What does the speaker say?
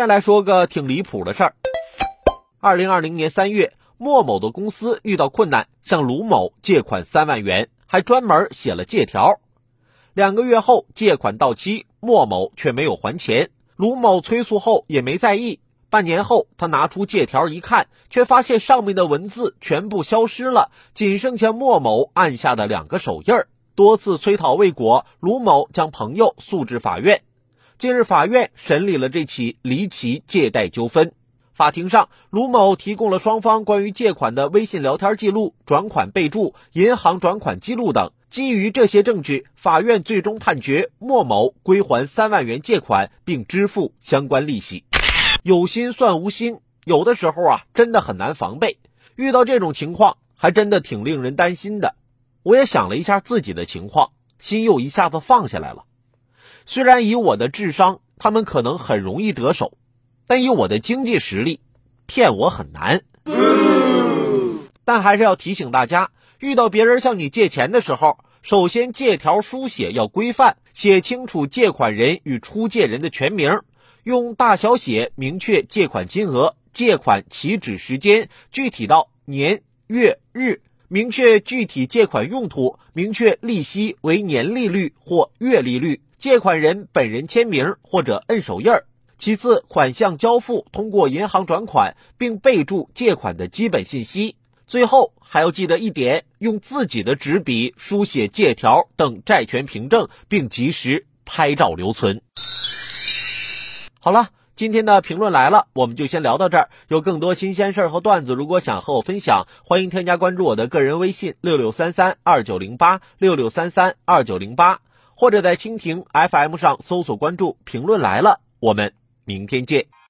再来说个挺离谱的事儿。二零二零年三月，莫某的公司遇到困难，向卢某借款三万元，还专门写了借条。两个月后，借款到期，莫某却没有还钱。卢某催促后也没在意。半年后，他拿出借条一看，却发现上面的文字全部消失了，仅剩下莫某按下的两个手印儿。多次催讨未果，卢某将朋友诉至法院。近日，法院审理了这起离奇借贷纠纷。法庭上，卢某提供了双方关于借款的微信聊天记录、转款备注、银行转款记录等。基于这些证据，法院最终判决莫某归还三万元借款，并支付相关利息。有心算无心，有的时候啊，真的很难防备。遇到这种情况，还真的挺令人担心的。我也想了一下自己的情况，心又一下子放下来了。虽然以我的智商，他们可能很容易得手，但以我的经济实力，骗我很难。但还是要提醒大家，遇到别人向你借钱的时候，首先借条书写要规范，写清楚借款人与出借人的全名。用大小写明确借款金额、借款起止时间，具体到年、月、日，明确具体借款用途，明确利息为年利率或月利率，借款人本人签名或者摁手印儿。其次，款项交付通过银行转款，并备注借款的基本信息。最后还要记得一点，用自己的纸笔书写借条等债权凭证，并及时拍照留存。好了，今天的评论来了，我们就先聊到这儿。有更多新鲜事儿和段子，如果想和我分享，欢迎添加关注我的个人微信六六三三二九零八六六三三二九零八，或者在蜻蜓 FM 上搜索关注“评论来了”。我们明天见。